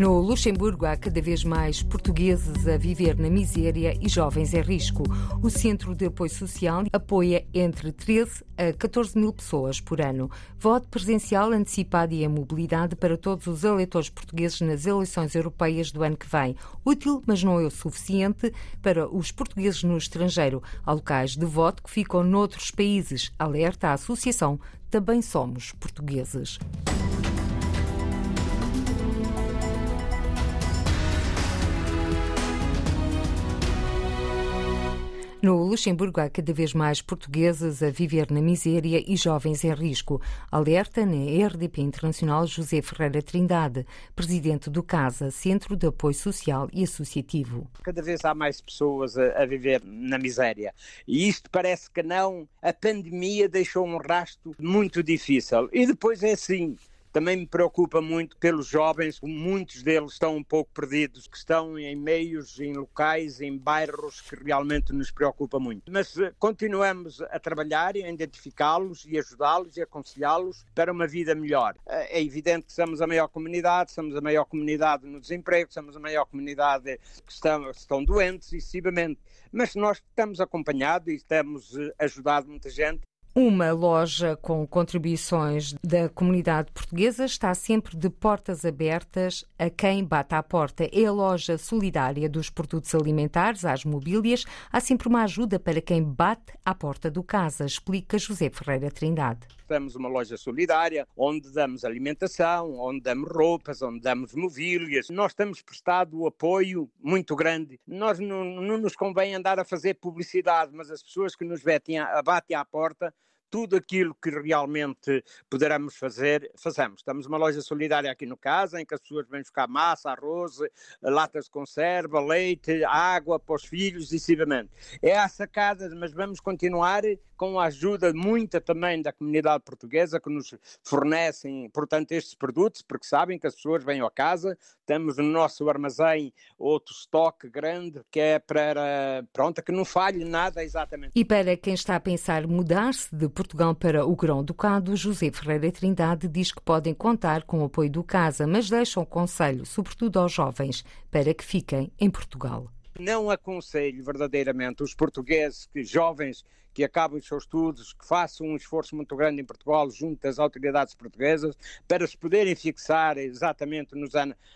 No Luxemburgo há cada vez mais portugueses a viver na miséria e jovens em risco. O Centro de Apoio Social apoia entre 13 a 14 mil pessoas por ano. Voto presencial antecipado e a mobilidade para todos os eleitores portugueses nas eleições europeias do ano que vem. Útil, mas não é o suficiente para os portugueses no estrangeiro. Há locais de voto que ficam noutros países. Alerta a Associação Também Somos Portugueses. No Luxemburgo há cada vez mais portugueses a viver na miséria e jovens em risco. Alerta na RDP Internacional José Ferreira Trindade, presidente do CASA, Centro de Apoio Social e Associativo. Cada vez há mais pessoas a, a viver na miséria. E isto parece que não. A pandemia deixou um rasto muito difícil. E depois é assim também me preocupa muito pelos jovens, muitos deles estão um pouco perdidos, que estão em meios, em locais, em bairros que realmente nos preocupa muito. Mas eh, continuamos a trabalhar a identificá-los e ajudá-los e aconselhá-los para uma vida melhor. Eh, é evidente que somos a maior comunidade, somos a maior comunidade no desemprego, somos a maior comunidade que estão, estão doentes, excessivamente. Mas nós estamos acompanhados e temos eh, ajudado muita gente uma loja com contribuições da comunidade portuguesa está sempre de portas abertas a quem bate à porta. É a loja solidária dos produtos alimentares às mobílias. Há sempre uma ajuda para quem bate à porta do casa, explica José Ferreira Trindade. Temos uma loja solidária onde damos alimentação, onde damos roupas, onde damos mobílias. Nós temos prestado apoio muito grande. Nós não, não nos convém andar a fazer publicidade, mas as pessoas que nos batem à, batem à porta tudo aquilo que realmente poderamos fazer, fazemos. Estamos uma loja solidária aqui no casa, em que as pessoas vêm buscar massa, arroz, latas de conserva, leite, água para os filhos, decisivamente. É a sacada, mas vamos continuar com a ajuda muita também da comunidade portuguesa que nos fornecem, portanto, estes produtos, porque sabem que as pessoas vêm à casa, temos no nosso armazém outro estoque grande que é para, pronto, que não falhe nada exatamente. E para quem está a pensar mudar-se de Portugal para o Grão-Ducado, José Ferreira Trindade diz que podem contar com o apoio do Casa, mas deixa um conselho, sobretudo aos jovens, para que fiquem em Portugal. Não aconselho verdadeiramente os portugueses que jovens que acabem os seus estudos, que façam um esforço muito grande em Portugal junto às autoridades portuguesas para se poderem fixar exatamente nos,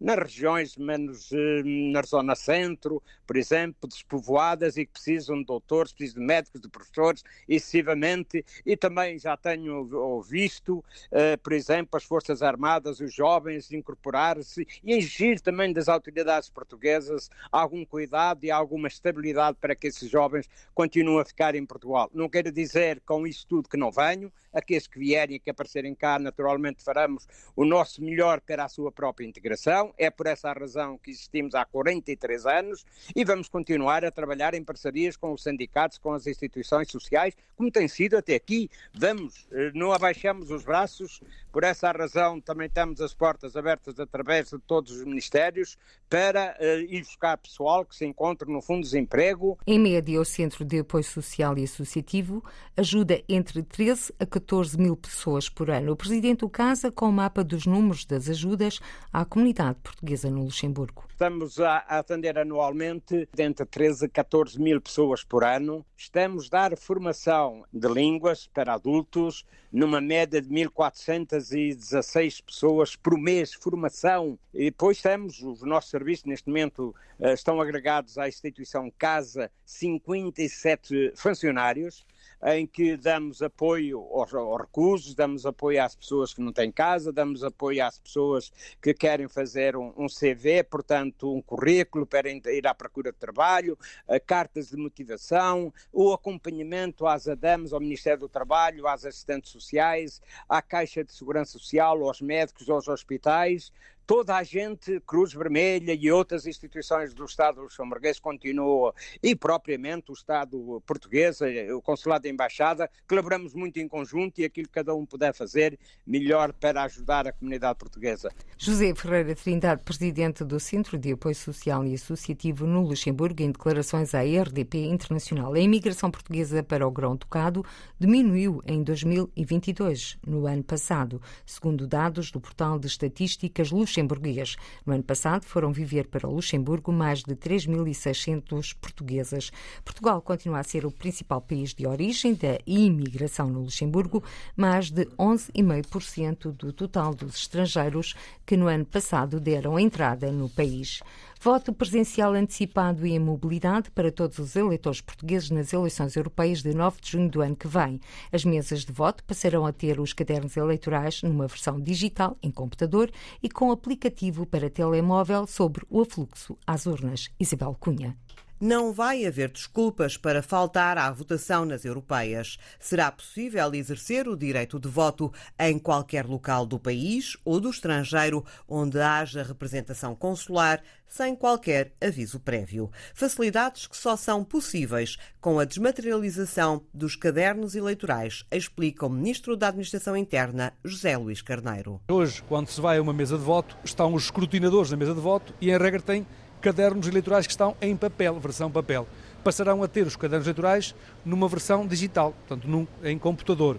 nas regiões menos eh, na zona centro, por exemplo, despovoadas e que precisam de doutores, precisam de médicos, de professores, excessivamente, e também já tenho visto, eh, por exemplo, as Forças Armadas, os jovens incorporar-se e exigir também das autoridades portuguesas algum cuidado e alguma estabilidade para que esses jovens continuem a ficar em Portugal não quero dizer com isso tudo que não venho, aqueles que vierem e que aparecerem cá, naturalmente faremos o nosso melhor para a sua própria integração. É por essa razão que existimos há 43 anos e vamos continuar a trabalhar em parcerias com os sindicatos, com as instituições sociais, como tem sido até aqui. Vamos, eh, não abaixamos os braços, por essa razão também temos as portas abertas através de todos os ministérios para uh, ir buscar pessoal que se encontra no Fundo de Desemprego. Em média, o Centro de Apoio Social e Associativo ajuda entre 13 a 14 14 mil pessoas por ano. O presidente do Casa com o mapa dos números das ajudas à comunidade portuguesa no Luxemburgo. Estamos a atender anualmente entre 13 a 14 mil pessoas por ano. Estamos a dar formação de línguas para adultos, numa média de 1.416 pessoas por mês, formação. E depois temos os nossos serviços, neste momento, eh, estão agregados à instituição Casa 57 funcionários em que damos apoio aos, aos recursos, damos apoio às pessoas que não têm casa, damos apoio às pessoas que querem fazer um, um CV, portanto, um currículo para ir à procura de trabalho, uh, cartas de motivação, o acompanhamento às ADAMs, ao Ministério do Trabalho, às assistentes sociais, à Caixa de Segurança Social, aos médicos, aos hospitais, toda a gente, Cruz Vermelha e outras instituições do Estado luxemburguês continuam, e propriamente o Estado português, o Consulado da Embaixada, colaboramos muito em conjunto e aquilo que cada um puder fazer, melhor para ajudar a comunidade portuguesa. José Ferreira Trindade, presidente do Centro de Apoio Social e Associativo no Luxemburgo, em declarações à RDP Internacional. A imigração portuguesa para o Grão-Ducado diminuiu em 2022, no ano passado, segundo dados do portal de estatísticas luxemburguês luxemburguês. No ano passado foram viver para Luxemburgo mais de 3.600 portuguesas. Portugal continua a ser o principal país de origem da imigração no Luxemburgo, mais de 11,5% do total dos estrangeiros que no ano passado deram entrada no país. Voto presencial antecipado e em mobilidade para todos os eleitores portugueses nas eleições europeias de 9 de junho do ano que vem. As mesas de voto passarão a ter os cadernos eleitorais numa versão digital, em computador e com aplicativo para telemóvel sobre o afluxo às urnas. Isabel Cunha. Não vai haver desculpas para faltar à votação nas europeias. Será possível exercer o direito de voto em qualquer local do país ou do estrangeiro onde haja representação consular, sem qualquer aviso prévio. Facilidades que só são possíveis com a desmaterialização dos cadernos eleitorais, explica o Ministro da Administração Interna, José Luís Carneiro. Hoje, quando se vai a uma mesa de voto, estão os escrutinadores na mesa de voto e, em regra, tem cadernos eleitorais que estão em papel, versão papel. Passarão a ter os cadernos eleitorais numa versão digital, portanto, num, em computador.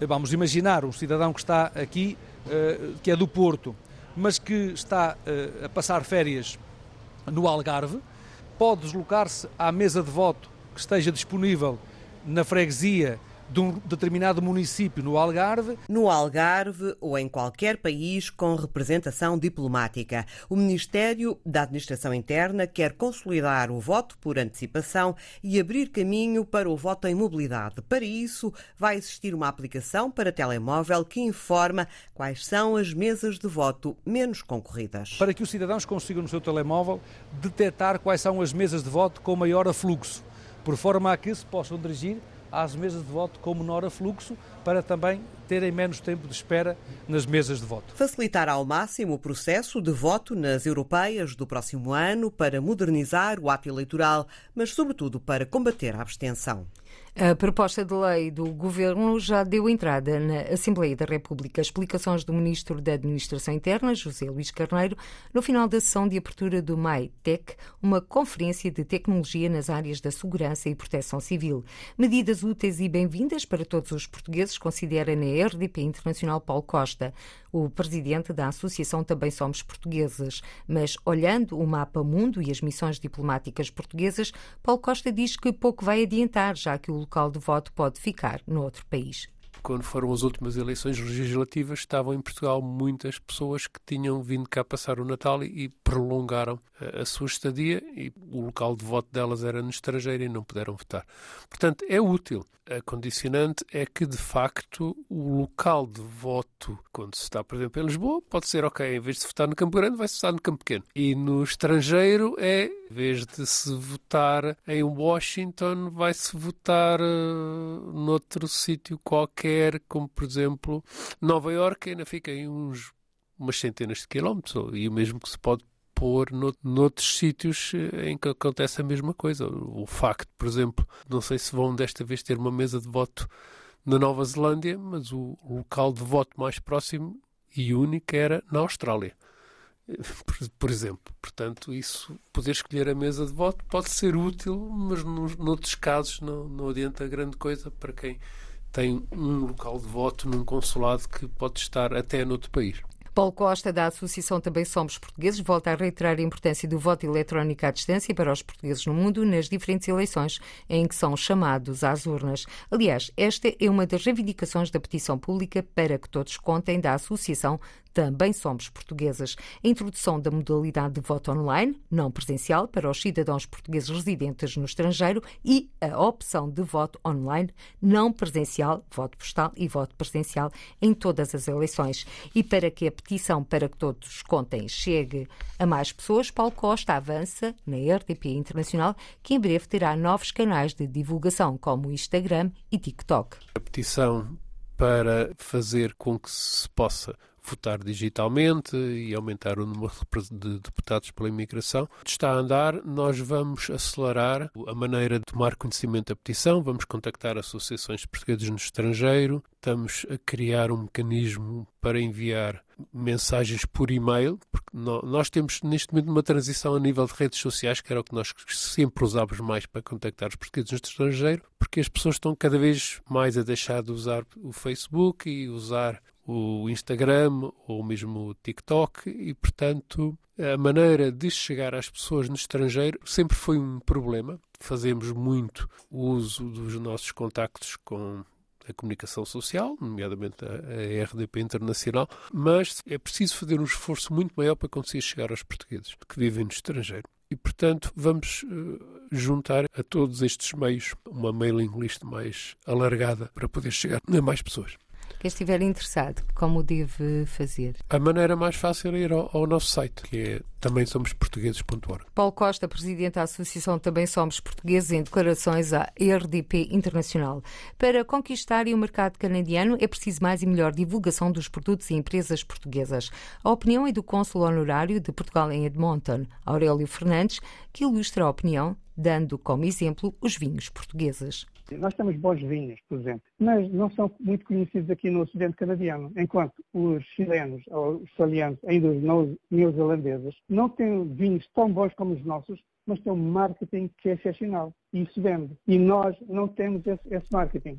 Vamos imaginar um cidadão que está aqui, uh, que é do Porto, mas que está uh, a passar férias no Algarve, pode deslocar-se à mesa de voto que esteja disponível na freguesia de um determinado município no Algarve. No Algarve ou em qualquer país com representação diplomática. O Ministério da Administração Interna quer consolidar o voto por antecipação e abrir caminho para o voto em mobilidade. Para isso, vai existir uma aplicação para telemóvel que informa quais são as mesas de voto menos concorridas. Para que os cidadãos consigam no seu telemóvel detectar quais são as mesas de voto com maior afluxo, por forma a que se possam dirigir às mesas de voto com menor afluxo, para também terem menos tempo de espera nas mesas de voto. Facilitar ao máximo o processo de voto nas europeias do próximo ano para modernizar o ato eleitoral, mas sobretudo para combater a abstenção. A proposta de lei do Governo já deu entrada na Assembleia da República. Explicações do Ministro da Administração Interna, José Luís Carneiro, no final da sessão de abertura do MAITEC, uma conferência de tecnologia nas áreas da segurança e proteção civil. Medidas úteis e bem-vindas para todos os portugueses, considera na RDP Internacional Paulo Costa. O presidente da Associação Também Somos Portugueses. Mas, olhando o mapa mundo e as missões diplomáticas portuguesas, Paulo Costa diz que pouco vai adiantar, já que o local de voto pode ficar no outro país. Quando foram as últimas eleições legislativas, estavam em Portugal muitas pessoas que tinham vindo cá passar o Natal e prolongaram a, a sua estadia e o local de voto delas era no estrangeiro e não puderam votar. Portanto, é útil. A condicionante é que, de facto, o local de voto, quando se está, por exemplo, em Lisboa, pode ser, ok, em vez de votar no Campo Grande, vai-se votar no Campo Pequeno. E no estrangeiro é, em vez de se votar em Washington, vai-se votar uh, noutro sítio qualquer, como, por exemplo, Nova Iorque, ainda fica em uns umas centenas de quilómetros, e o mesmo que se pode pôr no, noutros sítios eh, em que acontece a mesma coisa. O facto, por exemplo, não sei se vão desta vez ter uma mesa de voto na Nova Zelândia, mas o local de voto mais próximo e único era na Austrália. Por, por, exemplo, portanto, isso, poder escolher a mesa de voto pode ser útil, mas nos, noutros casos não, não adianta grande coisa para quem tem um local de voto num consulado que pode estar até noutro país. Paulo Costa, da Associação Também Somos Portugueses, volta a reiterar a importância do voto eletrónico à distância para os portugueses no mundo nas diferentes eleições em que são chamados às urnas. Aliás, esta é uma das reivindicações da petição pública para que todos contem da Associação também somos portuguesas. A introdução da modalidade de voto online, não presencial, para os cidadãos portugueses residentes no estrangeiro e a opção de voto online, não presencial, voto postal e voto presencial em todas as eleições. E para que a petição para que todos contem chegue a mais pessoas, Paulo Costa avança na RDP Internacional que em breve terá novos canais de divulgação, como o Instagram e TikTok. A petição para fazer com que se possa votar digitalmente e aumentar o número de deputados pela imigração. Está a andar, nós vamos acelerar a maneira de tomar conhecimento da petição, vamos contactar associações portuguesas no estrangeiro, estamos a criar um mecanismo para enviar mensagens por e-mail, porque nós temos neste momento uma transição a nível de redes sociais, que era o que nós sempre usávamos mais para contactar os portugueses no estrangeiro, porque as pessoas estão cada vez mais a deixar de usar o Facebook e usar o Instagram ou mesmo o TikTok e, portanto, a maneira de chegar às pessoas no estrangeiro sempre foi um problema. Fazemos muito uso dos nossos contactos com a comunicação social, nomeadamente a, RDP Internacional, mas é preciso fazer um esforço muito maior para conseguir chegar aos portugueses que vivem no estrangeiro. E, portanto, vamos uh, juntar a todos estes meios uma mailing list mais alargada para poder chegar a mais pessoas. Quem estiver interessado, como deve fazer? A maneira mais fácil é ir ao, ao nosso site, que é também somos portugueses.org. Paulo Costa, presidente da Associação Também Somos Portugueses, em declarações à RDP Internacional. Para conquistar o mercado canadiano é preciso mais e melhor divulgação dos produtos e empresas portuguesas. A opinião é do cônsul honorário de Portugal em Edmonton, Aurélio Fernandes, que ilustra a opinião dando como exemplo os vinhos portugueses. Nós temos bons vinhos, por exemplo, mas não são muito conhecidos aqui no Ocidente canadiano, enquanto os chilenos ou os italianos, ainda os neozelandeses, não têm vinhos tão bons como os nossos, mas têm um marketing que é excepcional. E isso vende. E nós não temos esse, esse marketing.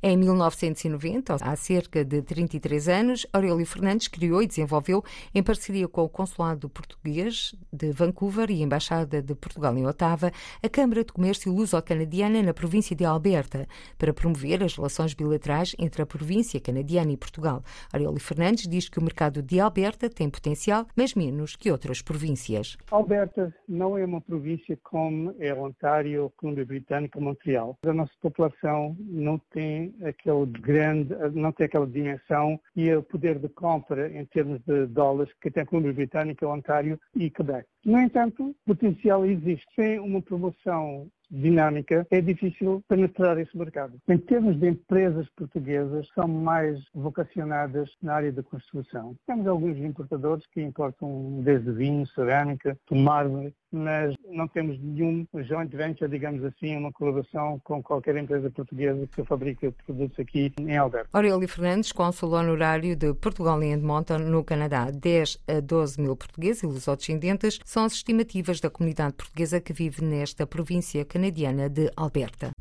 Em 1990, há cerca de 33 anos, Aurélio Fernandes criou e desenvolveu, em parceria com o Consulado Português de Vancouver e a Embaixada de Portugal em Otava, a Câmara de Comércio Luso-Canadiana na província de Alberta, para promover as relações bilaterais entre a província canadiana e Portugal. Aurélio Fernandes diz que o mercado de Alberta tem potencial, mas menos que outras províncias. Alberta não é uma província como é Ontário, Colômbia Britânica, Montreal. A nossa população não tem tem aquele grande, não tem aquela dimensão e o poder de compra em termos de dólares que tem a Colômbia Britânica, Ontário e Quebec. No entanto, potencial existe. Sem uma promoção dinâmica, é difícil penetrar esse mercado. Em termos de empresas portuguesas, são mais vocacionadas na área da construção. Temos alguns importadores que importam desde vinho, cerâmica, mármore, mas não temos nenhum joint venture, digamos assim, uma colaboração com qualquer empresa portuguesa que fabrica produtos aqui em Alberto. Aurélio Fernandes, cônsul honorário de Portugal em Edmonton, no Canadá. 10 a 12 mil portugueses e lusodescendentes são as estimativas da comunidade portuguesa que vive nesta província canadiana de Alberta.